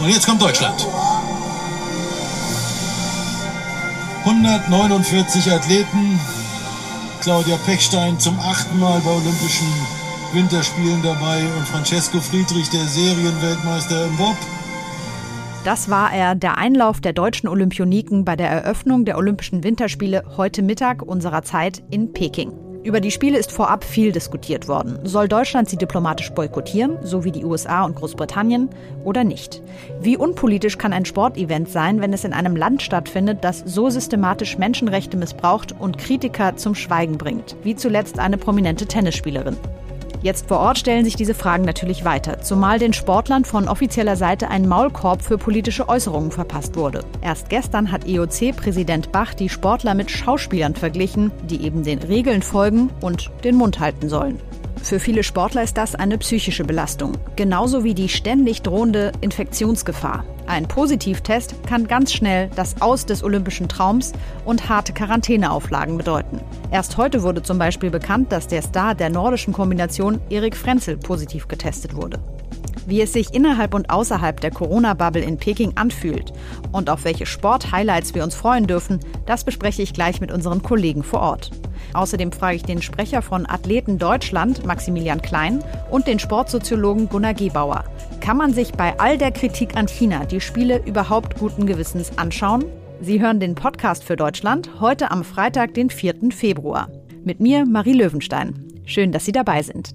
Und jetzt kommt Deutschland. 149 Athleten. Claudia Pechstein zum achten Mal bei Olympischen Winterspielen dabei und Francesco Friedrich, der Serienweltmeister im Bob. Das war er, der Einlauf der deutschen Olympioniken bei der Eröffnung der Olympischen Winterspiele heute Mittag unserer Zeit in Peking. Über die Spiele ist vorab viel diskutiert worden. Soll Deutschland sie diplomatisch boykottieren, so wie die USA und Großbritannien, oder nicht? Wie unpolitisch kann ein Sportevent sein, wenn es in einem Land stattfindet, das so systematisch Menschenrechte missbraucht und Kritiker zum Schweigen bringt, wie zuletzt eine prominente Tennisspielerin? Jetzt vor Ort stellen sich diese Fragen natürlich weiter, zumal den Sportlern von offizieller Seite ein Maulkorb für politische Äußerungen verpasst wurde. Erst gestern hat IOC-Präsident Bach die Sportler mit Schauspielern verglichen, die eben den Regeln folgen und den Mund halten sollen. Für viele Sportler ist das eine psychische Belastung, genauso wie die ständig drohende Infektionsgefahr. Ein Positivtest kann ganz schnell das Aus des olympischen Traums und harte Quarantäneauflagen bedeuten. Erst heute wurde zum Beispiel bekannt, dass der Star der nordischen Kombination Erik Frenzel positiv getestet wurde. Wie es sich innerhalb und außerhalb der Corona-Bubble in Peking anfühlt und auf welche Sport-Highlights wir uns freuen dürfen, das bespreche ich gleich mit unseren Kollegen vor Ort. Außerdem frage ich den Sprecher von Athleten Deutschland, Maximilian Klein, und den Sportsoziologen Gunnar Gebauer. Kann man sich bei all der Kritik an China die Spiele überhaupt guten Gewissens anschauen? Sie hören den Podcast für Deutschland heute am Freitag, den 4. Februar. Mit mir, Marie Löwenstein. Schön, dass Sie dabei sind.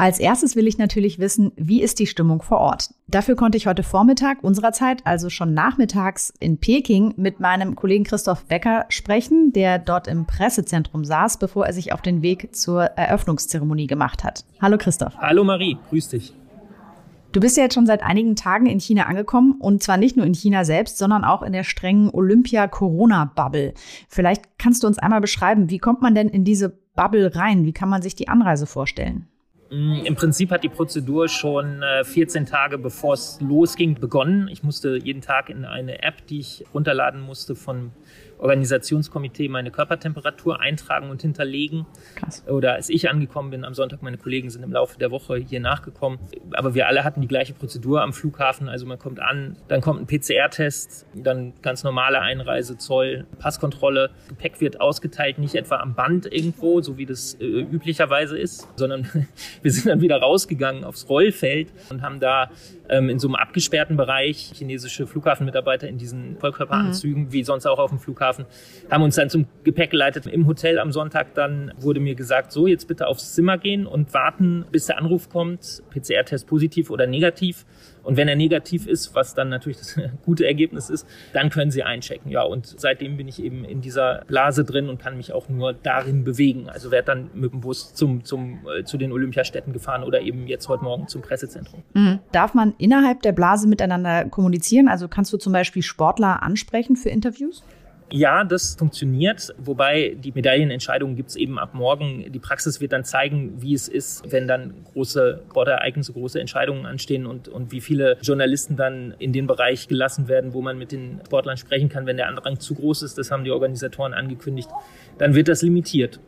Als erstes will ich natürlich wissen, wie ist die Stimmung vor Ort? Dafür konnte ich heute Vormittag unserer Zeit, also schon nachmittags in Peking, mit meinem Kollegen Christoph Becker sprechen, der dort im Pressezentrum saß, bevor er sich auf den Weg zur Eröffnungszeremonie gemacht hat. Hallo Christoph. Hallo Marie, grüß dich. Du bist ja jetzt schon seit einigen Tagen in China angekommen und zwar nicht nur in China selbst, sondern auch in der strengen Olympia-Corona-Bubble. Vielleicht kannst du uns einmal beschreiben, wie kommt man denn in diese Bubble rein? Wie kann man sich die Anreise vorstellen? Mm, Im Prinzip hat die Prozedur schon 14 äh, Tage bevor es losging begonnen. Ich musste jeden Tag in eine App, die ich runterladen musste von Organisationskomitee meine Körpertemperatur eintragen und hinterlegen. Krass. Oder als ich angekommen bin am Sonntag, meine Kollegen sind im Laufe der Woche hier nachgekommen. Aber wir alle hatten die gleiche Prozedur am Flughafen. Also man kommt an, dann kommt ein PCR-Test, dann ganz normale Einreise, Zoll, Passkontrolle. Gepäck wird ausgeteilt, nicht etwa am Band irgendwo, so wie das äh, üblicherweise ist, sondern wir sind dann wieder rausgegangen aufs Rollfeld und haben da ähm, in so einem abgesperrten Bereich chinesische Flughafenmitarbeiter in diesen Vollkörperanzügen, mhm. wie sonst auch auf dem Flughafen, haben uns dann zum Gepäck geleitet. Im Hotel am Sonntag dann wurde mir gesagt, so jetzt bitte aufs Zimmer gehen und warten, bis der Anruf kommt, PCR-Test positiv oder negativ. Und wenn er negativ ist, was dann natürlich das gute Ergebnis ist, dann können Sie einchecken. Ja, und seitdem bin ich eben in dieser Blase drin und kann mich auch nur darin bewegen. Also werde dann mit dem Bus zum, zum, äh, zu den Olympiastätten gefahren oder eben jetzt heute Morgen zum Pressezentrum. Mhm. Darf man innerhalb der Blase miteinander kommunizieren? Also kannst du zum Beispiel Sportler ansprechen für Interviews? Ja, das funktioniert, wobei die Medaillenentscheidungen gibt es eben ab morgen. Die Praxis wird dann zeigen, wie es ist, wenn dann große Sportereignisse, große Entscheidungen anstehen und, und wie viele Journalisten dann in den Bereich gelassen werden, wo man mit den Sportlern sprechen kann. Wenn der Andrang zu groß ist, das haben die Organisatoren angekündigt, dann wird das limitiert.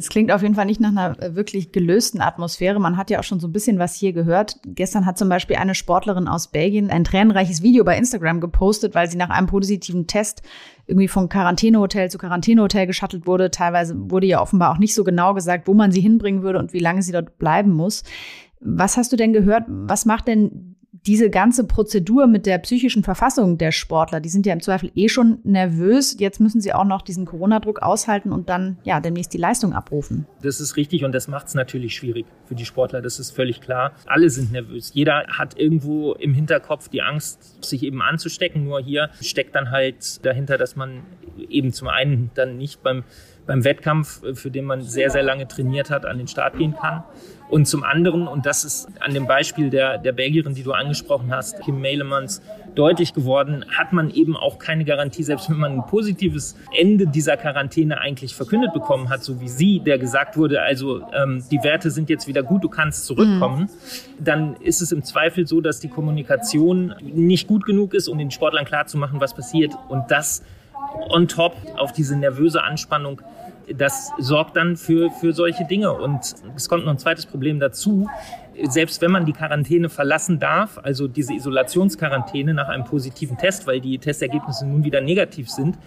Es klingt auf jeden Fall nicht nach einer äh, wirklich gelösten Atmosphäre. Man hat ja auch schon so ein bisschen was hier gehört. Gestern hat zum Beispiel eine Sportlerin aus Belgien ein tränenreiches Video bei Instagram gepostet, weil sie nach einem positiven Test irgendwie von Quarantänehotel zu Quarantänehotel geschattelt wurde. Teilweise wurde ja offenbar auch nicht so genau gesagt, wo man sie hinbringen würde und wie lange sie dort bleiben muss. Was hast du denn gehört? Was macht denn diese ganze Prozedur mit der psychischen Verfassung der Sportler, die sind ja im Zweifel eh schon nervös. Jetzt müssen sie auch noch diesen Corona-Druck aushalten und dann ja demnächst die Leistung abrufen. Das ist richtig und das macht es natürlich schwierig für die Sportler. Das ist völlig klar. Alle sind nervös. Jeder hat irgendwo im Hinterkopf die Angst, sich eben anzustecken. Nur hier steckt dann halt dahinter, dass man eben zum einen dann nicht beim beim Wettkampf, für den man sehr, sehr lange trainiert hat, an den Start gehen kann. Und zum anderen, und das ist an dem Beispiel der, der Belgierin, die du angesprochen hast, Kim Mailemans, deutlich geworden, hat man eben auch keine Garantie, selbst wenn man ein positives Ende dieser Quarantäne eigentlich verkündet bekommen hat, so wie sie, der gesagt wurde, also ähm, die Werte sind jetzt wieder gut, du kannst zurückkommen, mhm. dann ist es im Zweifel so, dass die Kommunikation nicht gut genug ist, um den Sportlern klarzumachen, was passiert. Und das on top auf diese nervöse Anspannung das sorgt dann für, für solche Dinge. Und es kommt noch ein zweites Problem dazu. Selbst wenn man die Quarantäne verlassen darf, also diese Isolationsquarantäne nach einem positiven Test, weil die Testergebnisse nun wieder negativ sind,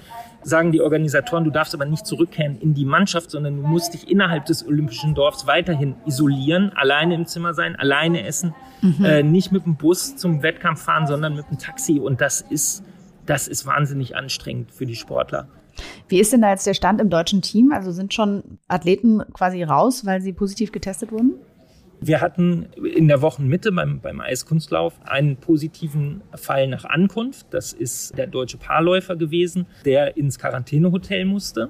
sagen die Organisatoren, du darfst aber nicht zurückkehren in die Mannschaft, sondern du musst dich innerhalb des Olympischen Dorfs weiterhin isolieren, alleine im Zimmer sein, alleine essen, mhm. äh, nicht mit dem Bus zum Wettkampf fahren, sondern mit dem Taxi. Und das ist, das ist wahnsinnig anstrengend für die Sportler. Wie ist denn da jetzt der Stand im deutschen Team? Also sind schon Athleten quasi raus, weil sie positiv getestet wurden? Wir hatten in der Wochenmitte beim, beim Eiskunstlauf einen positiven Fall nach Ankunft. Das ist der deutsche Paarläufer gewesen, der ins Quarantänehotel musste.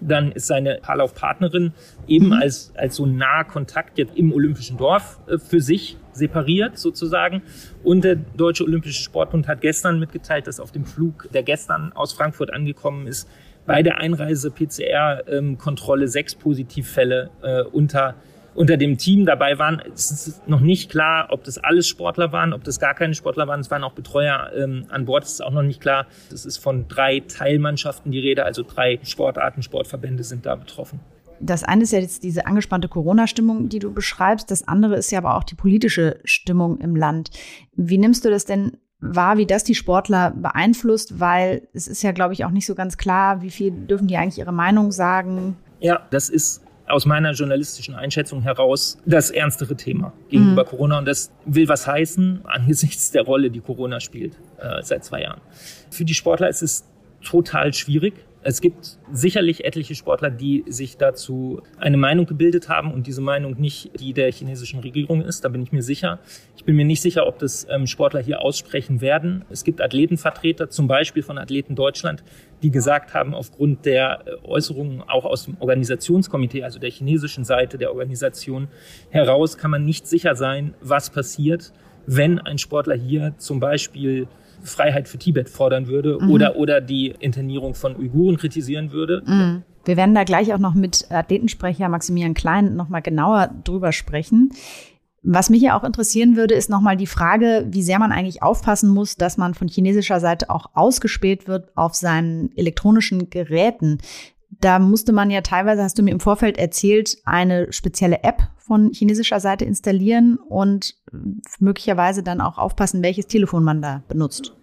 Dann ist seine Paarlaufpartnerin eben mhm. als, als so naher Kontakt jetzt im Olympischen Dorf äh, für sich separiert sozusagen. Und der Deutsche Olympische Sportbund hat gestern mitgeteilt, dass auf dem Flug, der gestern aus Frankfurt angekommen ist, bei der Einreise PCR-Kontrolle ähm, sechs Positivfälle äh, unter unter dem Team dabei waren. Es ist noch nicht klar, ob das alles Sportler waren, ob das gar keine Sportler waren. Es waren auch Betreuer ähm, an Bord. Es ist auch noch nicht klar. Es ist von drei Teilmannschaften die Rede, also drei Sportarten, Sportverbände sind da betroffen. Das eine ist ja jetzt diese angespannte Corona-Stimmung, die du beschreibst. Das andere ist ja aber auch die politische Stimmung im Land. Wie nimmst du das denn wahr, wie das die Sportler beeinflusst? Weil es ist ja, glaube ich, auch nicht so ganz klar, wie viel dürfen die eigentlich ihre Meinung sagen? Ja, das ist aus meiner journalistischen Einschätzung heraus das ernstere Thema gegenüber mhm. Corona. Und das will was heißen angesichts der Rolle, die Corona spielt äh, seit zwei Jahren. Für die Sportler ist es total schwierig, es gibt sicherlich etliche Sportler, die sich dazu eine Meinung gebildet haben und diese Meinung nicht die der chinesischen Regierung ist. Da bin ich mir sicher. Ich bin mir nicht sicher, ob das ähm, Sportler hier aussprechen werden. Es gibt Athletenvertreter, zum Beispiel von Athleten Deutschland, die gesagt haben, aufgrund der äh, Äußerungen auch aus dem Organisationskomitee, also der chinesischen Seite der Organisation heraus, kann man nicht sicher sein, was passiert, wenn ein Sportler hier zum Beispiel Freiheit für Tibet fordern würde mhm. oder, oder die Internierung von Uiguren kritisieren würde. Mhm. Wir werden da gleich auch noch mit Athletensprecher Maximilian Klein noch mal genauer drüber sprechen. Was mich ja auch interessieren würde, ist nochmal die Frage, wie sehr man eigentlich aufpassen muss, dass man von chinesischer Seite auch ausgespäht wird auf seinen elektronischen Geräten. Da musste man ja teilweise, hast du mir im Vorfeld erzählt, eine spezielle App von chinesischer Seite installieren und möglicherweise dann auch aufpassen, welches Telefon man da benutzt.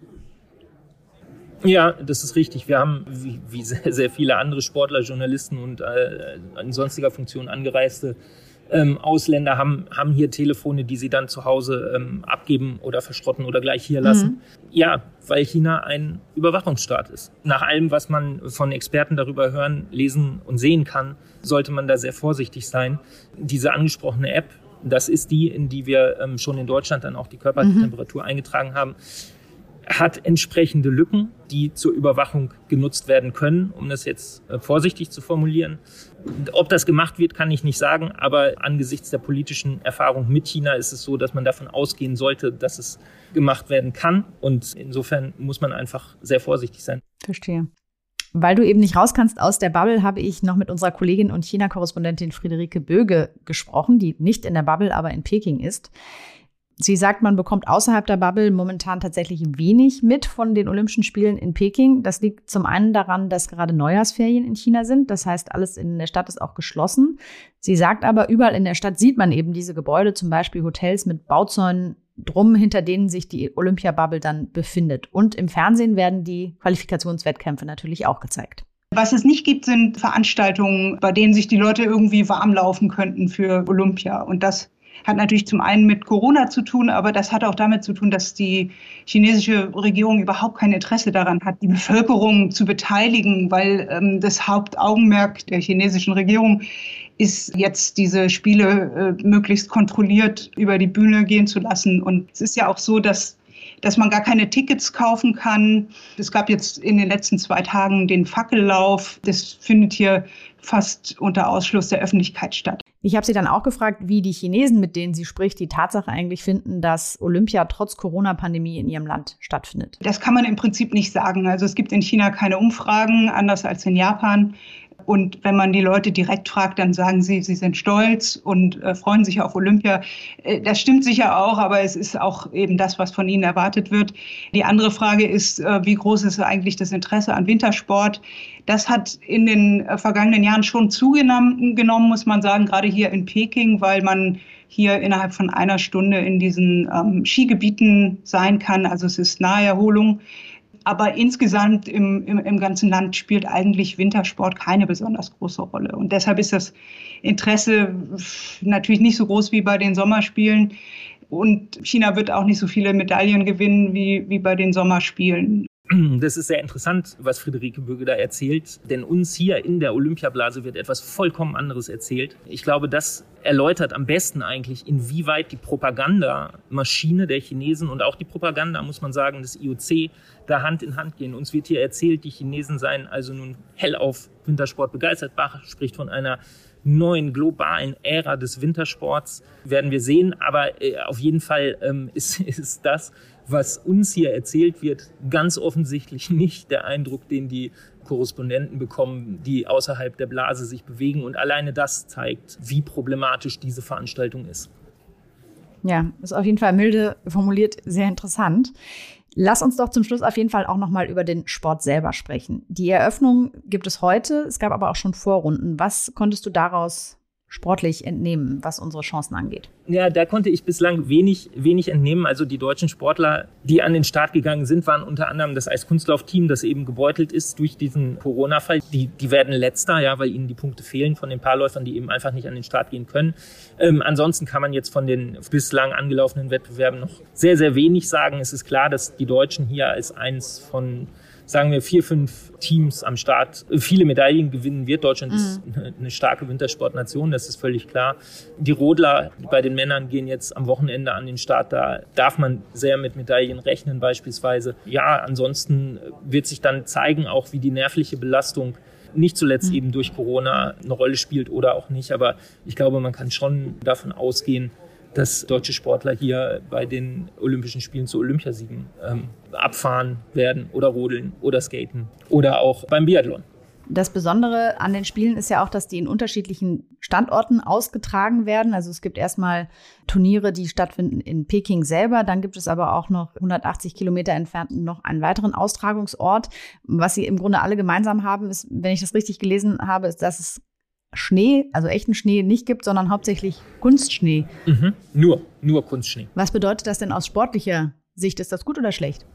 Ja, das ist richtig. Wir haben, wie, wie sehr, sehr, viele andere Sportler, Journalisten und äh, in sonstiger Funktion angereiste ähm, Ausländer haben, haben hier Telefone, die sie dann zu Hause ähm, abgeben oder verschrotten oder gleich hier lassen. Mhm. Ja, weil China ein Überwachungsstaat ist. Nach allem, was man von Experten darüber hören, lesen und sehen kann, sollte man da sehr vorsichtig sein. Diese angesprochene App, das ist die, in die wir ähm, schon in Deutschland dann auch die Körpertemperatur mhm. eingetragen haben hat entsprechende Lücken, die zur Überwachung genutzt werden können, um das jetzt äh, vorsichtig zu formulieren. Ob das gemacht wird, kann ich nicht sagen, aber angesichts der politischen Erfahrung mit China ist es so, dass man davon ausgehen sollte, dass es gemacht werden kann. Und insofern muss man einfach sehr vorsichtig sein. Verstehe. Weil du eben nicht raus kannst aus der Bubble, habe ich noch mit unserer Kollegin und China-Korrespondentin Friederike Böge gesprochen, die nicht in der Bubble, aber in Peking ist. Sie sagt, man bekommt außerhalb der Bubble momentan tatsächlich wenig mit von den Olympischen Spielen in Peking. Das liegt zum einen daran, dass gerade Neujahrsferien in China sind. Das heißt, alles in der Stadt ist auch geschlossen. Sie sagt aber, überall in der Stadt sieht man eben diese Gebäude, zum Beispiel Hotels mit Bauzäunen drum, hinter denen sich die Olympia-Bubble dann befindet. Und im Fernsehen werden die Qualifikationswettkämpfe natürlich auch gezeigt. Was es nicht gibt, sind Veranstaltungen, bei denen sich die Leute irgendwie warm laufen könnten für Olympia. Und das Hat natürlich zum einen mit Corona zu tun, aber das hat auch damit zu tun, dass die chinesische Regierung überhaupt kein Interesse daran hat, die Bevölkerung zu beteiligen, weil ähm, das Hauptaugenmerk der chinesischen Regierung ist jetzt diese Spiele äh, möglichst kontrolliert über die Bühne gehen zu lassen. Und es ist ja auch so, dass dass man gar keine Tickets kaufen kann. Es gab jetzt in den letzten zwei Tagen den Fackellauf. Das findet hier fast unter Ausschluss der Öffentlichkeit statt. Ich habe sie dann auch gefragt, wie die Chinesen, mit denen sie spricht, die Tatsache eigentlich finden, dass Olympia trotz Corona-Pandemie in ihrem Land stattfindet. Das kann man im Prinzip nicht sagen. Also es gibt in China keine Umfragen, anders als in Japan. Und wenn man die Leute direkt fragt, dann sagen sie, sie sind stolz und äh, freuen sich auf Olympia. Äh, das stimmt sicher auch, aber es ist auch eben das, was von ihnen erwartet wird. Die andere Frage ist, äh, wie groß ist eigentlich das Interesse an Wintersport? Das hat in den äh, vergangenen Jahren schon zugenommen, genommen, muss man sagen, gerade hier in Peking, weil man hier innerhalb von einer Stunde in diesen ähm, Skigebieten sein kann. Also es ist Naherholung. Aber insgesamt im, im, im ganzen Land spielt eigentlich Wintersport keine besonders große Rolle. Und deshalb ist das Interesse natürlich nicht so groß wie bei den Sommerspielen. Und China wird auch nicht so viele Medaillen gewinnen wie, wie bei den Sommerspielen. Das ist sehr interessant, was Friederike Böge da erzählt, denn uns hier in der Olympiablase wird etwas vollkommen anderes erzählt. Ich glaube, das erläutert am besten eigentlich, inwieweit die Propagandamaschine der Chinesen und auch die Propaganda, muss man sagen, des IOC da Hand in Hand gehen. Uns wird hier erzählt, die Chinesen seien also nun hell auf Wintersport begeistert. Bach spricht von einer neuen globalen Ära des Wintersports, werden wir sehen. Aber äh, auf jeden Fall ähm, ist, ist das, was uns hier erzählt wird, ganz offensichtlich nicht der Eindruck, den die Korrespondenten bekommen, die außerhalb der Blase sich bewegen. Und alleine das zeigt, wie problematisch diese Veranstaltung ist. Ja, ist auf jeden Fall milde formuliert sehr interessant. Lass uns doch zum Schluss auf jeden Fall auch noch mal über den Sport selber sprechen. Die Eröffnung gibt es heute, es gab aber auch schon Vorrunden. Was konntest du daraus sportlich entnehmen, was unsere Chancen angeht? Ja, da konnte ich bislang wenig, wenig entnehmen. Also die deutschen Sportler, die an den Start gegangen sind, waren unter anderem das Eiskunstlaufteam, das eben gebeutelt ist durch diesen Corona-Fall. Die, die werden letzter, ja, weil ihnen die Punkte fehlen von den Paarläufern, die eben einfach nicht an den Start gehen können. Ähm, ansonsten kann man jetzt von den bislang angelaufenen Wettbewerben noch sehr, sehr wenig sagen. Es ist klar, dass die Deutschen hier als eins von sagen wir, vier, fünf Teams am Start viele Medaillen gewinnen wird. Deutschland mhm. ist eine starke Wintersportnation, das ist völlig klar. Die Rodler bei den Männern gehen jetzt am Wochenende an den Start. Da darf man sehr mit Medaillen rechnen beispielsweise. Ja, ansonsten wird sich dann zeigen, auch wie die nervliche Belastung nicht zuletzt mhm. eben durch Corona eine Rolle spielt oder auch nicht. Aber ich glaube, man kann schon davon ausgehen, dass deutsche Sportler hier bei den Olympischen Spielen zu Olympiasiegen ähm, abfahren werden oder rodeln oder skaten oder auch beim Biathlon. Das Besondere an den Spielen ist ja auch, dass die in unterschiedlichen Standorten ausgetragen werden. Also es gibt erstmal Turniere, die stattfinden in Peking selber. Dann gibt es aber auch noch 180 Kilometer entfernt noch einen weiteren Austragungsort. Was sie im Grunde alle gemeinsam haben, ist, wenn ich das richtig gelesen habe, ist, dass es Schnee, also echten Schnee nicht gibt, sondern hauptsächlich Kunstschnee. Mhm. Nur, nur Kunstschnee. Was bedeutet das denn aus sportlicher Sicht? Ist das gut oder schlecht?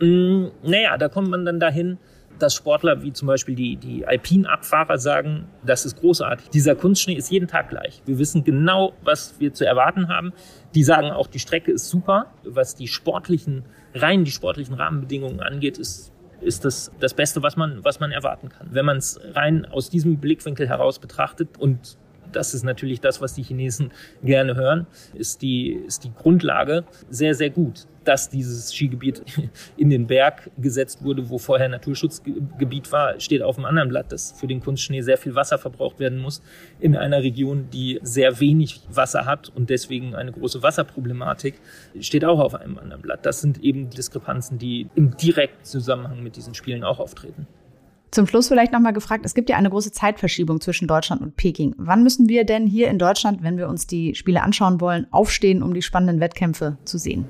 Mm, naja, da kommt man dann dahin, dass Sportler wie zum Beispiel die, die Alpinabfahrer sagen, das ist großartig. Dieser Kunstschnee ist jeden Tag gleich. Wir wissen genau, was wir zu erwarten haben. Die sagen auch, die Strecke ist super. Was die sportlichen, rein die sportlichen Rahmenbedingungen angeht, ist ist das das Beste, was man, was man erwarten kann. Wenn man es rein aus diesem Blickwinkel heraus betrachtet und das ist natürlich das, was die Chinesen gerne hören, ist die, ist die Grundlage sehr, sehr gut dass dieses Skigebiet in den Berg gesetzt wurde, wo vorher Naturschutzgebiet war, steht auf dem anderen Blatt, dass für den Kunstschnee sehr viel Wasser verbraucht werden muss in einer Region, die sehr wenig Wasser hat und deswegen eine große Wasserproblematik, steht auch auf einem anderen Blatt. Das sind eben Diskrepanzen, die im direkten Zusammenhang mit diesen Spielen auch auftreten. Zum Schluss vielleicht nochmal gefragt, es gibt ja eine große Zeitverschiebung zwischen Deutschland und Peking. Wann müssen wir denn hier in Deutschland, wenn wir uns die Spiele anschauen wollen, aufstehen, um die spannenden Wettkämpfe zu sehen?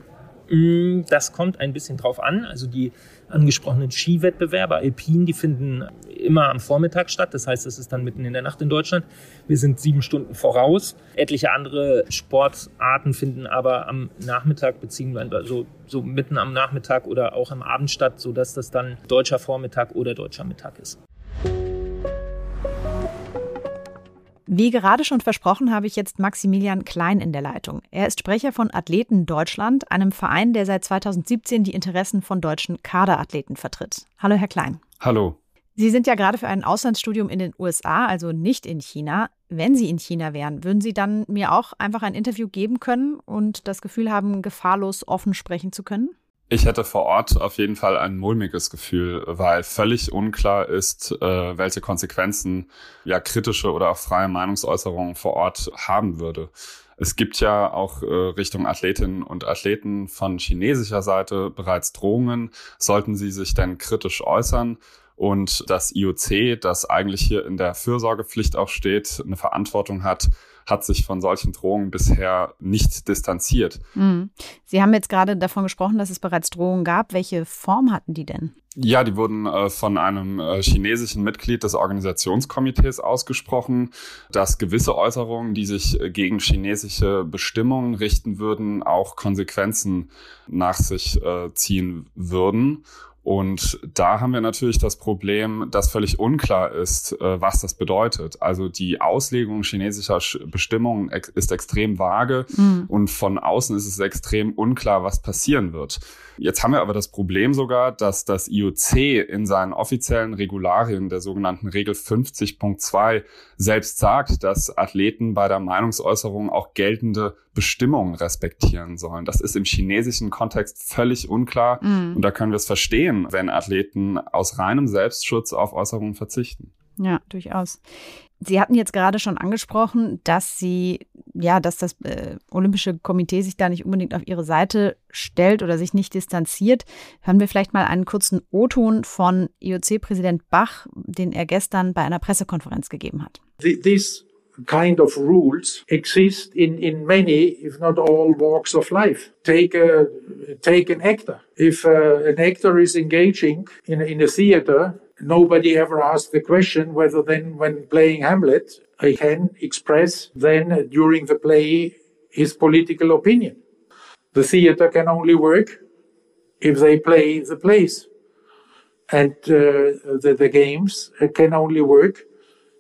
Mm, das kommt ein bisschen drauf an. Also die angesprochenen Skiwettbewerbe, Alpin, die finden immer am Vormittag statt. Das heißt, es ist dann mitten in der Nacht in Deutschland. Wir sind sieben Stunden voraus. Etliche andere Sportarten finden aber am Nachmittag beziehungsweise also so mitten am Nachmittag oder auch am Abend statt, sodass das dann deutscher Vormittag oder deutscher Mittag ist. Wie gerade schon versprochen, habe ich jetzt Maximilian Klein in der Leitung. Er ist Sprecher von Athleten Deutschland, einem Verein, der seit 2017 die Interessen von deutschen Kaderathleten vertritt. Hallo, Herr Klein. Hallo. Sie sind ja gerade für ein Auslandsstudium in den USA, also nicht in China. Wenn Sie in China wären, würden Sie dann mir auch einfach ein Interview geben können und das Gefühl haben, gefahrlos offen sprechen zu können? Ich hätte vor Ort auf jeden Fall ein mulmiges Gefühl, weil völlig unklar ist, äh, welche Konsequenzen ja kritische oder auch freie Meinungsäußerungen vor Ort haben würde. Es gibt ja auch äh, Richtung Athletinnen und Athleten von chinesischer Seite bereits Drohungen, sollten sie sich denn kritisch äußern. Und das IOC, das eigentlich hier in der Fürsorgepflicht auch steht, eine Verantwortung hat, hat sich von solchen Drohungen bisher nicht distanziert. Mhm. Sie haben jetzt gerade davon gesprochen, dass es bereits Drohungen gab. Welche Form hatten die denn? Ja, die wurden äh, von einem äh, chinesischen Mitglied des Organisationskomitees ausgesprochen, dass gewisse Äußerungen, die sich äh, gegen chinesische Bestimmungen richten würden, auch Konsequenzen nach sich äh, ziehen würden. Und da haben wir natürlich das Problem, dass völlig unklar ist, äh, was das bedeutet. Also die Auslegung chinesischer Bestimmungen ist extrem vage mhm. und von außen ist es extrem unklar, was passieren wird. Jetzt haben wir aber das Problem sogar, dass das IOC in seinen offiziellen Regularien der sogenannten Regel 50.2 selbst sagt, dass Athleten bei der Meinungsäußerung auch geltende Bestimmungen respektieren sollen. Das ist im chinesischen Kontext völlig unklar mhm. und da können wir es verstehen, wenn Athleten aus reinem Selbstschutz auf Äußerungen verzichten. Ja, durchaus. Sie hatten jetzt gerade schon angesprochen, dass Sie, ja, dass das äh, Olympische Komitee sich da nicht unbedingt auf Ihre Seite stellt oder sich nicht distanziert. Hören wir vielleicht mal einen kurzen O-Ton von IOC-Präsident Bach, den er gestern bei einer Pressekonferenz gegeben hat. This kind of rules exist in, in many, if not all, walks of life. Take a, take an actor. If uh, an actor is engaging in, in a theater nobody ever asked the question whether then when playing Hamlet, he can express then during the play his political opinion. The theater can only work if they play the plays. And uh, the, the, games can only work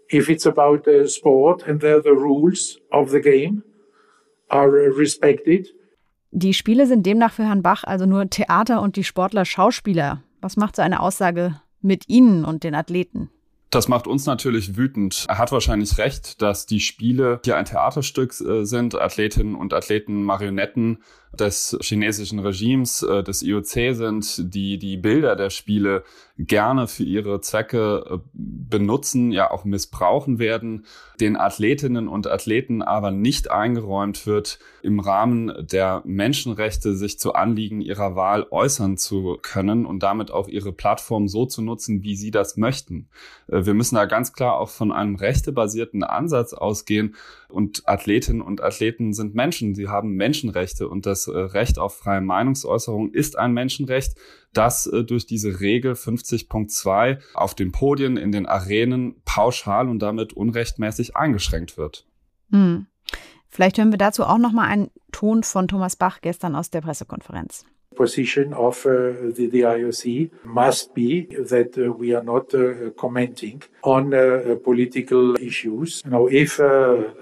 if it's about uh, sport and there the rules of the game are respected. Die Spiele sind demnach für Herrn Bach also nur Theater und die Sportler Schauspieler. Was macht so eine Aussage mit Ihnen und den Athleten? Das macht uns natürlich wütend. Er hat wahrscheinlich recht, dass die Spiele hier ein Theaterstück äh, sind. Athletinnen und Athleten Marionetten des chinesischen Regimes, äh, des IOC sind, die die Bilder der Spiele gerne für ihre Zwecke äh, benutzen, ja auch missbrauchen werden, den Athletinnen und Athleten aber nicht eingeräumt wird, im Rahmen der Menschenrechte sich zu Anliegen ihrer Wahl äußern zu können und damit auch ihre Plattform so zu nutzen, wie sie das möchten. Äh, wir müssen da ganz klar auch von einem rechtebasierten Ansatz ausgehen und Athletinnen und Athleten sind Menschen, sie haben Menschenrechte und das äh, Recht auf freie Meinungsäußerung ist ein Menschenrecht, das äh, durch diese Regel 50.2 auf den Podien, in den Arenen pauschal und damit unrechtmäßig eingeschränkt wird. Hm. Vielleicht hören wir dazu auch noch mal einen Ton von Thomas Bach gestern aus der Pressekonferenz. Position of uh, the, the, IOC must be that uh, we are not uh, commenting on political issues. You know, if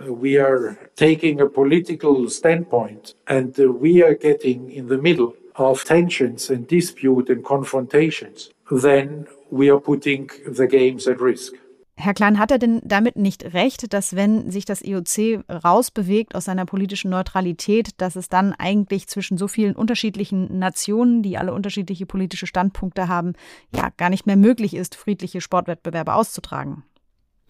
we are taking a political standpoint and we are getting in the middle of tensions and dispute and confrontations, then we are putting the games at risk. Herr Klein, hat er denn damit nicht recht, dass wenn sich das IOC rausbewegt aus seiner politischen Neutralität, dass es dann eigentlich zwischen so vielen unterschiedlichen Nationen, die alle unterschiedliche politische Standpunkte haben, ja gar nicht mehr möglich ist, friedliche Sportwettbewerbe auszutragen?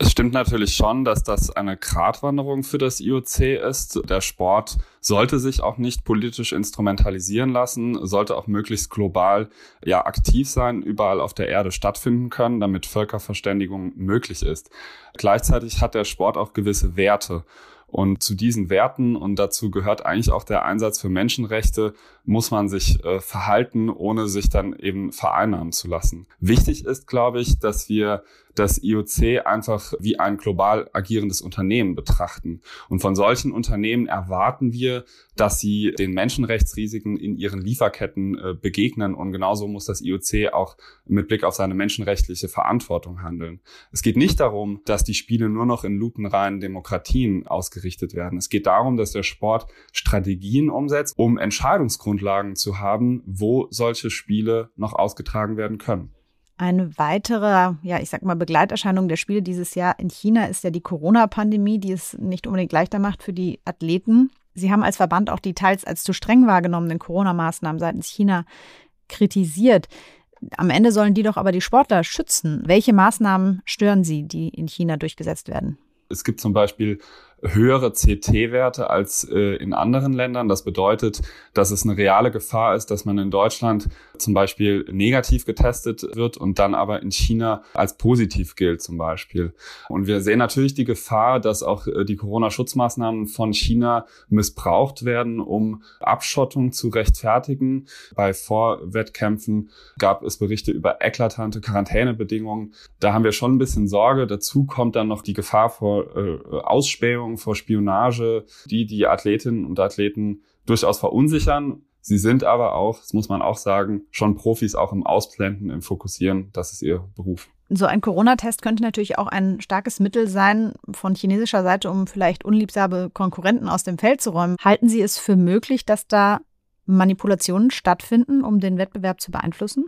Es stimmt natürlich schon, dass das eine Gratwanderung für das IOC ist. Der Sport sollte sich auch nicht politisch instrumentalisieren lassen, sollte auch möglichst global ja aktiv sein, überall auf der Erde stattfinden können, damit Völkerverständigung möglich ist. Gleichzeitig hat der Sport auch gewisse Werte. Und zu diesen Werten, und dazu gehört eigentlich auch der Einsatz für Menschenrechte, muss man sich äh, verhalten, ohne sich dann eben vereinnahmen zu lassen. Wichtig ist, glaube ich, dass wir das IOC einfach wie ein global agierendes Unternehmen betrachten. Und von solchen Unternehmen erwarten wir, dass sie den Menschenrechtsrisiken in ihren Lieferketten äh, begegnen. Und genauso muss das IOC auch mit Blick auf seine menschenrechtliche Verantwortung handeln. Es geht nicht darum, dass die Spiele nur noch in lupenreinen Demokratien ausgerichtet werden. Es geht darum, dass der Sport Strategien umsetzt, um Entscheidungsgrundlagen zu haben, wo solche Spiele noch ausgetragen werden können. Eine weitere, ja, ich sag mal, Begleiterscheinung der Spiele dieses Jahr in China ist ja die Corona-Pandemie, die es nicht unbedingt leichter macht für die Athleten. Sie haben als Verband auch die teils als zu streng wahrgenommenen Corona-Maßnahmen seitens China kritisiert. Am Ende sollen die doch aber die Sportler schützen. Welche Maßnahmen stören Sie, die in China durchgesetzt werden? Es gibt zum Beispiel höhere CT-Werte als äh, in anderen Ländern. Das bedeutet, dass es eine reale Gefahr ist, dass man in Deutschland zum Beispiel negativ getestet wird und dann aber in China als positiv gilt zum Beispiel. Und wir sehen natürlich die Gefahr, dass auch äh, die Corona-Schutzmaßnahmen von China missbraucht werden, um Abschottung zu rechtfertigen. Bei Vorwettkämpfen gab es Berichte über eklatante Quarantänebedingungen. Da haben wir schon ein bisschen Sorge. Dazu kommt dann noch die Gefahr vor äh, Ausspähung Verschwörung, vor Spionage, die die Athletinnen und Athleten durchaus verunsichern. Sie sind aber auch, das muss man auch sagen, schon Profis auch im Ausblenden, im Fokussieren. Das ist ihr Beruf. So ein Corona-Test könnte natürlich auch ein starkes Mittel sein von chinesischer Seite, um vielleicht unliebsame Konkurrenten aus dem Feld zu räumen. Halten Sie es für möglich, dass da Manipulationen stattfinden, um den Wettbewerb zu beeinflussen?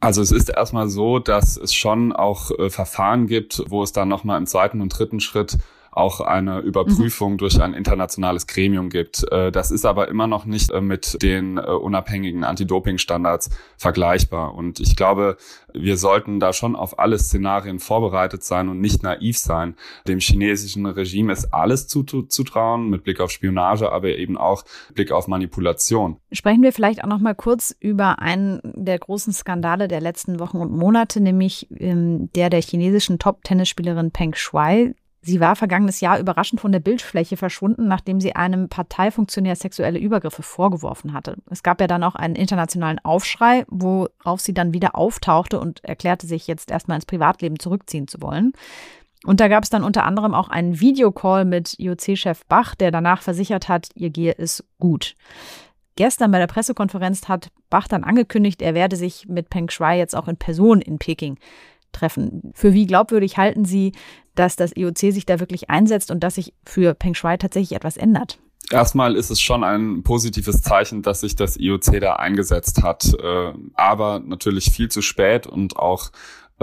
Also es ist erstmal so, dass es schon auch äh, Verfahren gibt, wo es dann nochmal im zweiten und dritten Schritt auch eine Überprüfung mhm. durch ein internationales Gremium gibt. Äh, das ist aber immer noch nicht äh, mit den äh, unabhängigen Anti-Doping-Standards vergleichbar. Und ich glaube, wir sollten da schon auf alle Szenarien vorbereitet sein und nicht naiv sein. Dem chinesischen Regime ist alles zuzutrauen, mit Blick auf Spionage, aber eben auch Blick auf Manipulation. Sprechen wir vielleicht auch noch mal kurz über einen der großen Skandale der letzten Wochen und Monate, nämlich ähm, der der chinesischen Top-Tennisspielerin Peng Shuai. Sie war vergangenes Jahr überraschend von der Bildfläche verschwunden, nachdem sie einem Parteifunktionär sexuelle Übergriffe vorgeworfen hatte. Es gab ja dann auch einen internationalen Aufschrei, worauf sie dann wieder auftauchte und erklärte sich jetzt erstmal ins Privatleben zurückziehen zu wollen. Und da gab es dann unter anderem auch einen Videocall mit IOC-Chef Bach, der danach versichert hat, ihr gehe es gut. Gestern bei der Pressekonferenz hat Bach dann angekündigt, er werde sich mit Peng Shuai jetzt auch in Person in Peking treffen. Für wie glaubwürdig halten Sie, dass das IOC sich da wirklich einsetzt und dass sich für Peng Shuai tatsächlich etwas ändert? Erstmal ist es schon ein positives Zeichen, dass sich das IOC da eingesetzt hat, äh, aber natürlich viel zu spät und auch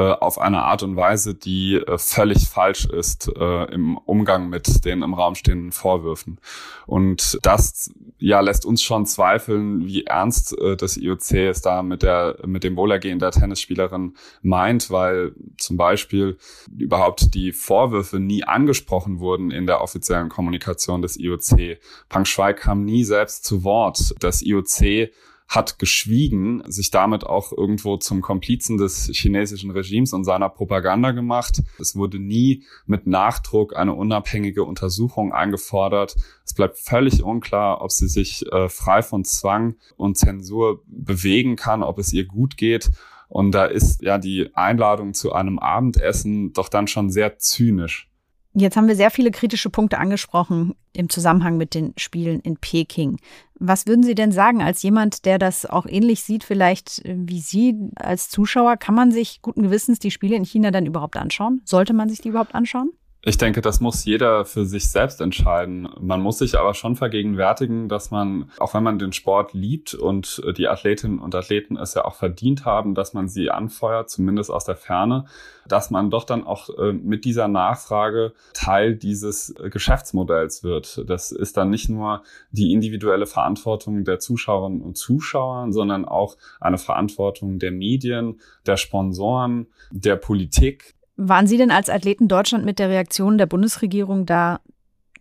auf eine Art und Weise, die äh, völlig falsch ist äh, im Umgang mit den im Raum stehenden Vorwürfen. Und das ja lässt uns schon zweifeln, wie ernst äh, das IOC es da mit der mit dem Wohlergehen der Tennisspielerin meint, weil zum Beispiel überhaupt die Vorwürfe nie angesprochen wurden in der offiziellen Kommunikation des IOC. Pang Shui kam nie selbst zu Wort. Das IOC hat geschwiegen, sich damit auch irgendwo zum Komplizen des chinesischen Regimes und seiner Propaganda gemacht. Es wurde nie mit Nachdruck eine unabhängige Untersuchung eingefordert. Es bleibt völlig unklar, ob sie sich äh, frei von Zwang und Zensur bewegen kann, ob es ihr gut geht. Und da ist ja die Einladung zu einem Abendessen doch dann schon sehr zynisch. Jetzt haben wir sehr viele kritische Punkte angesprochen im Zusammenhang mit den Spielen in Peking. Was würden Sie denn sagen als jemand, der das auch ähnlich sieht, vielleicht äh, wie Sie als Zuschauer? Kann man sich guten Gewissens die Spiele in China dann überhaupt anschauen? Sollte man sich die überhaupt anschauen? Ich denke, das muss jeder für sich selbst entscheiden. Man muss sich aber schon vergegenwärtigen, dass man, auch wenn man den Sport liebt und die Athletinnen und Athleten es ja auch verdient haben, dass man sie anfeuert, zumindest aus der Ferne, dass man doch dann auch äh, mit dieser Nachfrage Teil dieses äh, Geschäftsmodells wird. Das ist dann nicht nur die individuelle Verantwortung der Zuschauerinnen und Zuschauer, sondern auch eine Verantwortung der Medien, der Sponsoren, der Politik, waren Sie denn als Athleten Deutschland mit der Reaktion der Bundesregierung da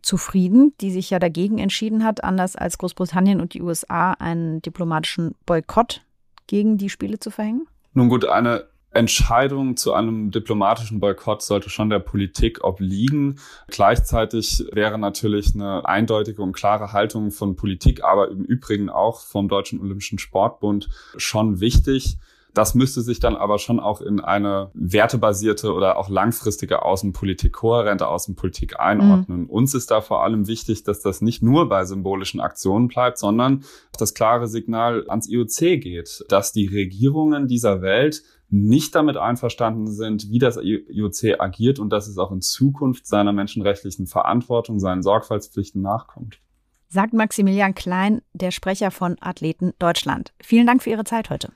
zufrieden, die sich ja dagegen entschieden hat, anders als Großbritannien und die USA einen diplomatischen Boykott gegen die Spiele zu verhängen? Nun gut, eine Entscheidung zu einem diplomatischen Boykott sollte schon der Politik obliegen. Gleichzeitig wäre natürlich eine eindeutige und klare Haltung von Politik, aber im Übrigen auch vom Deutschen Olympischen Sportbund schon wichtig. Das müsste sich dann aber schon auch in eine wertebasierte oder auch langfristige Außenpolitik, kohärente Außenpolitik einordnen. Mhm. Uns ist da vor allem wichtig, dass das nicht nur bei symbolischen Aktionen bleibt, sondern das klare Signal ans IOC geht, dass die Regierungen dieser Welt nicht damit einverstanden sind, wie das IOC agiert und dass es auch in Zukunft seiner menschenrechtlichen Verantwortung, seinen Sorgfaltspflichten nachkommt. Sagt Maximilian Klein, der Sprecher von Athleten Deutschland. Vielen Dank für Ihre Zeit heute.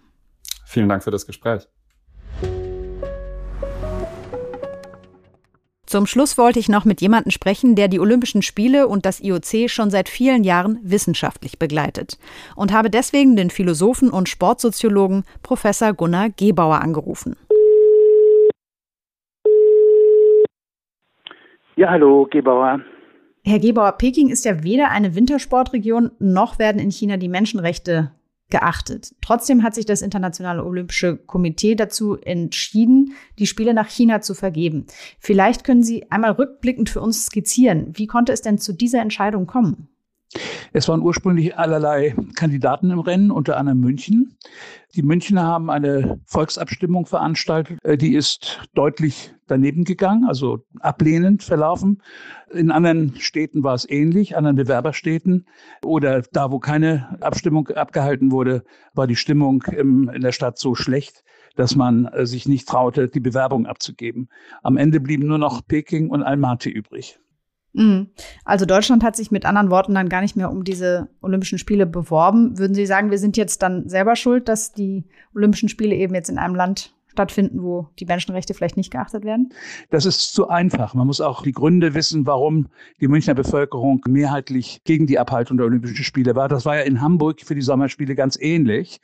Vielen Dank für das Gespräch. Zum Schluss wollte ich noch mit jemandem sprechen, der die Olympischen Spiele und das IOC schon seit vielen Jahren wissenschaftlich begleitet und habe deswegen den Philosophen und Sportsoziologen Professor Gunnar Gebauer angerufen. Ja, hallo, Gebauer. Herr Gebauer, Peking ist ja weder eine Wintersportregion, noch werden in China die Menschenrechte geachtet. Trotzdem hat sich das Internationale Olympische Komitee dazu entschieden, die Spiele nach China zu vergeben. Vielleicht können Sie einmal rückblickend für uns skizzieren, wie konnte es denn zu dieser Entscheidung kommen? Es waren ursprünglich allerlei Kandidaten im Rennen, unter anderem München. Die Münchner haben eine Volksabstimmung veranstaltet, äh, die ist deutlich daneben gegangen, also ablehnend verlaufen. In anderen Städten war es ähnlich, anderen Bewerberstädten oder da, wo keine Abstimmung abgehalten wurde, war die Stimmung in der Stadt so schlecht, dass man äh, sich nicht traute, die Bewerbung abzugeben. Am Ende blieben nur noch Peking und Almaty übrig. Mhm. Also Deutschland hat sich mit anderen Worten dann gar nicht mehr um diese Olympischen Spiele beworben. Würden Sie sagen, wir sind jetzt dann selber schuld, dass die Olympischen Spiele eben jetzt in einem Land stattfinden, wo die Menschenrechte vielleicht nicht geachtet werden? Das ist zu einfach. Man muss auch die Gründe wissen, warum die Münchner Bevölkerung mehrheitlich gegen die Abhaltung der Olympischen Spiele war. Das war ja in Hamburg für die Sommerspiele ganz ähnlich.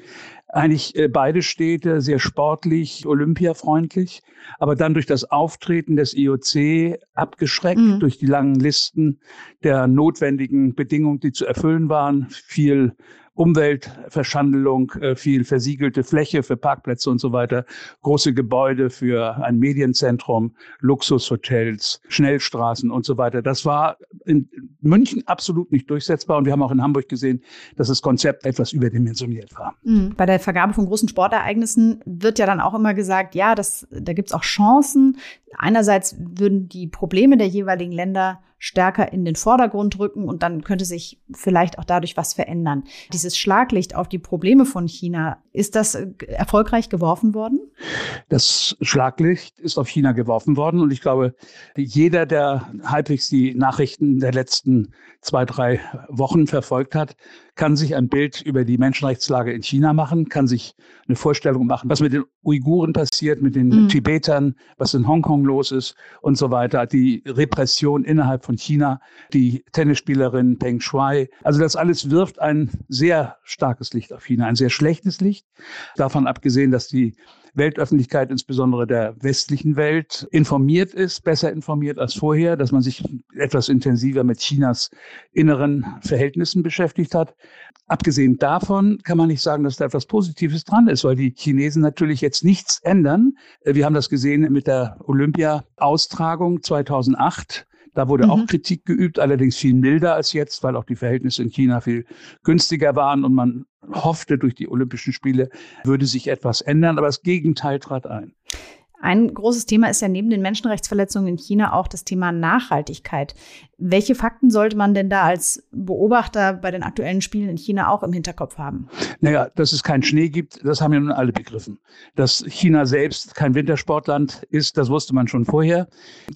Eigentlich äh, beide Städte sehr sportlich, olympiafreundlich, aber dann durch das Auftreten des IOC abgeschreckt, mhm. durch die langen Listen der notwendigen Bedingungen, die zu erfüllen waren, viel Umweltverschandelung, äh, viel versiegelte Fläche für Parkplätze und so weiter, große Gebäude für ein Medienzentrum, Luxushotels, Schnellstraßen und so weiter. Das war in München absolut nicht durchsetzbar und wir haben auch in Hamburg gesehen, dass das Konzept etwas überdimensioniert war. Mhm. Bei der Vergabe von großen Sportereignissen wird ja dann auch immer gesagt, ja, das, da gibt's auch Chancen. Einerseits würden die Probleme der jeweiligen Länder stärker in den Vordergrund rücken und dann könnte sich vielleicht auch dadurch was verändern. Dieses Schlaglicht auf die Probleme von China, ist das äh, erfolgreich geworfen worden? Das Schlaglicht ist auf China geworfen worden und ich glaube, jeder, der halbwegs die Nachrichten der letzten zwei, drei Wochen verfolgt hat, kann sich ein Bild über die Menschenrechtslage in China machen, kann sich eine Vorstellung machen, was mit den Uiguren passiert, mit den mhm. Tibetern, was in Hongkong los ist und so weiter, die Repression innerhalb von China, die Tennisspielerin Peng Shuai. Also das alles wirft ein sehr starkes Licht auf China, ein sehr schlechtes Licht. Davon abgesehen, dass die Weltöffentlichkeit, insbesondere der westlichen Welt, informiert ist, besser informiert als vorher, dass man sich etwas intensiver mit Chinas inneren Verhältnissen beschäftigt hat. Abgesehen davon kann man nicht sagen, dass da etwas Positives dran ist, weil die Chinesen natürlich jetzt nichts ändern. Wir haben das gesehen mit der Olympia-Austragung 2008. Da wurde mhm. auch Kritik geübt, allerdings viel milder als jetzt, weil auch die Verhältnisse in China viel günstiger waren und man hoffte, durch die Olympischen Spiele würde sich etwas ändern. Aber das Gegenteil trat ein. Ein großes Thema ist ja neben den Menschenrechtsverletzungen in China auch das Thema Nachhaltigkeit. Welche Fakten sollte man denn da als Beobachter bei den aktuellen Spielen in China auch im Hinterkopf haben? Naja, dass es keinen Schnee gibt, das haben ja nun alle begriffen. Dass China selbst kein Wintersportland ist, das wusste man schon vorher.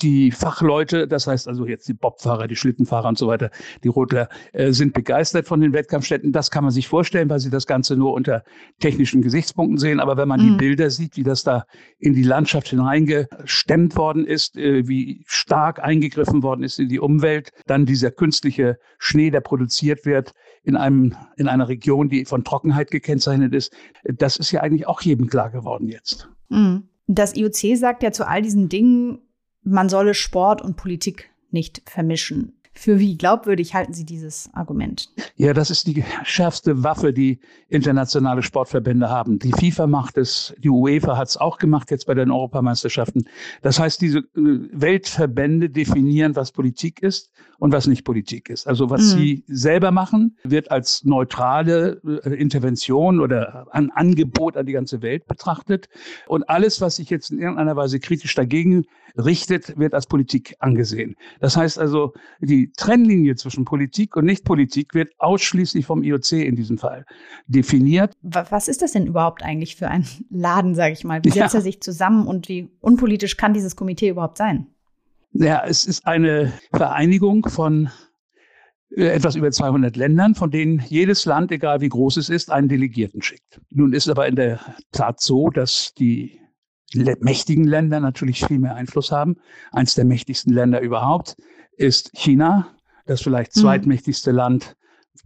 Die Fachleute, das heißt also jetzt die Bobfahrer, die Schlittenfahrer und so weiter, die Rotler, äh, sind begeistert von den Wettkampfstätten. Das kann man sich vorstellen, weil sie das Ganze nur unter technischen Gesichtspunkten sehen. Aber wenn man mhm. die Bilder sieht, wie das da in die Landschaft hineingestemmt worden ist, äh, wie stark eingegriffen worden ist in die Umwelt, Umwelt, dann dieser künstliche Schnee, der produziert wird in einem, in einer Region, die von Trockenheit gekennzeichnet ist. Das ist ja eigentlich auch jedem klar geworden jetzt. Mhm. Das IOC sagt ja zu all diesen Dingen, man solle Sport und Politik nicht vermischen. Für wie glaubwürdig halten Sie dieses Argument? Ja, das ist die schärfste Waffe, die internationale Sportverbände haben. Die FIFA macht es, die UEFA hat es auch gemacht jetzt bei den Europameisterschaften. Das heißt, diese äh, Weltverbände definieren, was Politik ist und was nicht Politik ist. Also was mhm. sie selber machen, wird als neutrale äh, Intervention oder ein Angebot an die ganze Welt betrachtet. Und alles, was sich jetzt in irgendeiner Weise kritisch dagegen richtet, wird als Politik angesehen. Das heißt also, die Trennlinie zwischen Politik und Nichtpolitik wird ausschließlich vom IOC in diesem Fall definiert. Was ist das denn überhaupt eigentlich für ein Laden, sage ich mal? Wie setzt ja. er sich zusammen und wie unpolitisch kann dieses Komitee überhaupt sein? Ja, es ist eine Vereinigung von äh, etwas über 200 Ländern, von denen jedes Land, egal wie groß es ist, einen Delegierten schickt. Nun ist aber in der Tat so, dass die mächtigen Länder natürlich viel mehr Einfluss haben. Eins der mächtigsten Länder überhaupt ist China, das vielleicht mhm. zweitmächtigste Land,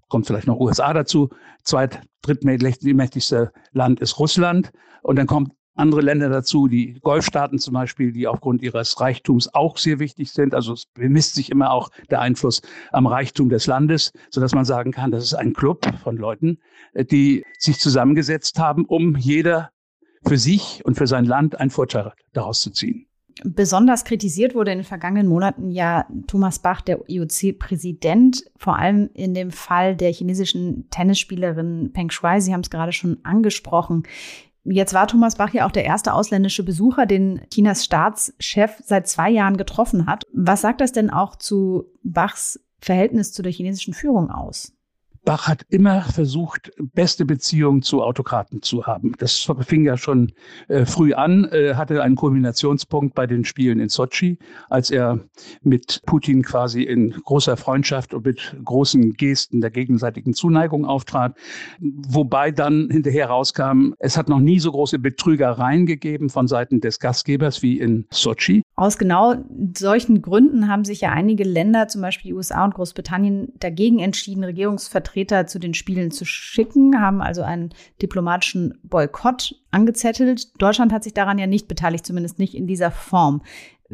kommt vielleicht noch USA dazu, zweit, drittmächtigste Land ist Russland und dann kommt andere Länder dazu, die Golfstaaten zum Beispiel, die aufgrund ihres Reichtums auch sehr wichtig sind. Also es bemisst sich immer auch der Einfluss am Reichtum des Landes, sodass man sagen kann, das ist ein Club von Leuten, die sich zusammengesetzt haben, um jeder für sich und für sein Land einen Vorteil daraus zu ziehen. Besonders kritisiert wurde in den vergangenen Monaten ja Thomas Bach, der IOC-Präsident, vor allem in dem Fall der chinesischen Tennisspielerin Peng Shuai. Sie haben es gerade schon angesprochen. Jetzt war Thomas Bach ja auch der erste ausländische Besucher, den Chinas Staatschef seit zwei Jahren getroffen hat. Was sagt das denn auch zu Bachs Verhältnis zu der chinesischen Führung aus? Bach hat immer versucht, beste Beziehungen zu Autokraten zu haben. Das fing ja schon äh, früh an, äh, hatte einen Kulminationspunkt bei den Spielen in Sochi, als er mit Putin quasi in großer Freundschaft und mit großen Gesten der gegenseitigen Zuneigung auftrat. Wobei dann hinterher rauskam, es hat noch nie so große Betrügereien gegeben von Seiten des Gastgebers wie in Sochi. Aus genau solchen Gründen haben sich ja einige Länder, zum Beispiel die USA und Großbritannien, dagegen entschieden, Regierungsvertreter Vertreter zu den Spielen zu schicken, haben also einen diplomatischen Boykott angezettelt. Deutschland hat sich daran ja nicht beteiligt, zumindest nicht in dieser Form.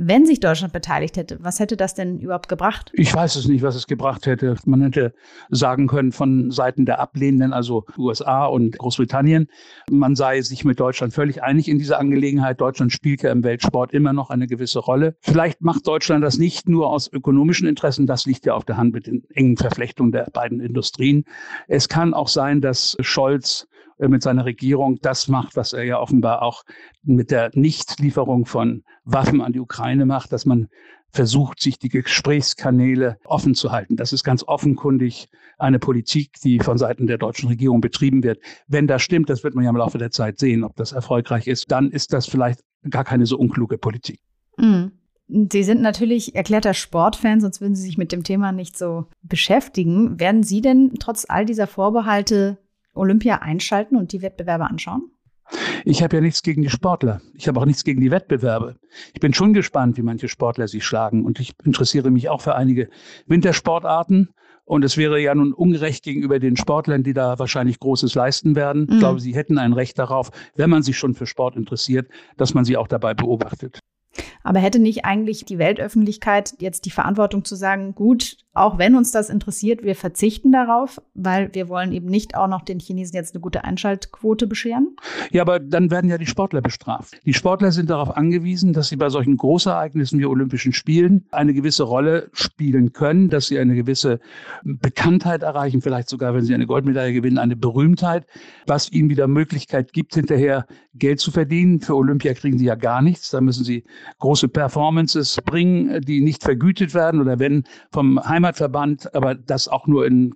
Wenn sich Deutschland beteiligt hätte, was hätte das denn überhaupt gebracht? Ich weiß es nicht, was es gebracht hätte. Man hätte sagen können von Seiten der Ablehnenden, also USA und Großbritannien, man sei sich mit Deutschland völlig einig in dieser Angelegenheit. Deutschland spielt ja im Weltsport immer noch eine gewisse Rolle. Vielleicht macht Deutschland das nicht nur aus ökonomischen Interessen, das liegt ja auf der Hand mit den engen Verflechtungen der beiden Industrien. Es kann auch sein, dass Scholz mit seiner Regierung das macht, was er ja offenbar auch mit der Nichtlieferung von Waffen an die Ukraine macht, dass man versucht, sich die Gesprächskanäle offen zu halten. Das ist ganz offenkundig eine Politik, die von Seiten der deutschen Regierung betrieben wird. Wenn das stimmt, das wird man ja im Laufe der Zeit sehen, ob das erfolgreich ist, dann ist das vielleicht gar keine so unkluge Politik. Mhm. Sie sind natürlich erklärter Sportfan, sonst würden Sie sich mit dem Thema nicht so beschäftigen. Werden Sie denn trotz all dieser Vorbehalte Olympia einschalten und die Wettbewerbe anschauen? Ich habe ja nichts gegen die Sportler. Ich habe auch nichts gegen die Wettbewerbe. Ich bin schon gespannt, wie manche Sportler sich schlagen. Und ich interessiere mich auch für einige Wintersportarten. Und es wäre ja nun ungerecht gegenüber den Sportlern, die da wahrscheinlich Großes leisten werden. Mhm. Ich glaube, sie hätten ein Recht darauf, wenn man sich schon für Sport interessiert, dass man sie auch dabei beobachtet. Aber hätte nicht eigentlich die Weltöffentlichkeit jetzt die Verantwortung zu sagen, gut, auch wenn uns das interessiert, wir verzichten darauf, weil wir wollen eben nicht auch noch den Chinesen jetzt eine gute Einschaltquote bescheren? Ja, aber dann werden ja die Sportler bestraft. Die Sportler sind darauf angewiesen, dass sie bei solchen Großereignissen wie Olympischen Spielen eine gewisse Rolle spielen können, dass sie eine gewisse Bekanntheit erreichen, vielleicht sogar, wenn sie eine Goldmedaille gewinnen, eine Berühmtheit, was ihnen wieder Möglichkeit gibt, hinterher Geld zu verdienen. Für Olympia kriegen sie ja gar nichts. Da müssen sie große Performances bringen, die nicht vergütet werden oder wenn vom Heimatverband, aber das auch nur in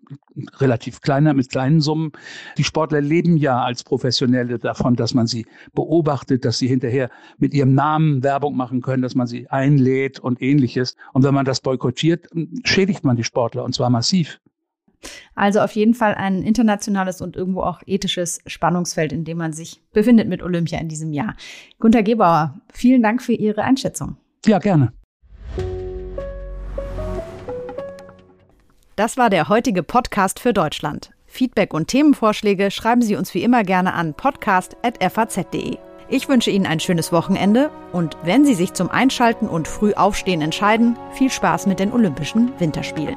relativ kleiner, mit kleinen Summen. Die Sportler leben ja als Professionelle davon, dass man sie beobachtet, dass sie hinterher mit ihrem Namen Werbung machen können, dass man sie einlädt und ähnliches. Und wenn man das boykottiert, schädigt man die Sportler und zwar massiv. Also auf jeden Fall ein internationales und irgendwo auch ethisches Spannungsfeld, in dem man sich befindet mit Olympia in diesem Jahr. Gunter Gebauer, vielen Dank für Ihre Einschätzung. Ja, gerne. Das war der heutige Podcast für Deutschland. Feedback und Themenvorschläge schreiben Sie uns wie immer gerne an podcast.faz.de. Ich wünsche Ihnen ein schönes Wochenende und wenn Sie sich zum Einschalten und Frühaufstehen entscheiden, viel Spaß mit den Olympischen Winterspielen.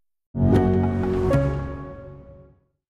thank you.